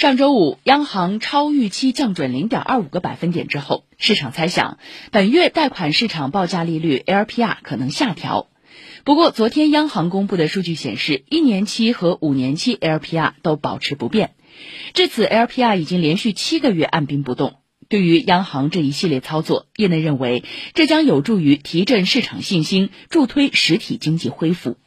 上周五央行超预期降准零点二五个百分点之后市场猜想本月贷款市场报价利率 lpr 可能下调。不过昨天央行公布的数据显示一年期和五年期 lpr 都保持不变。至此 lpr 已经连续七个月按兵不动。对于央行这一系列操作业内认为这将有助于提振市场信心助推实体经济恢复。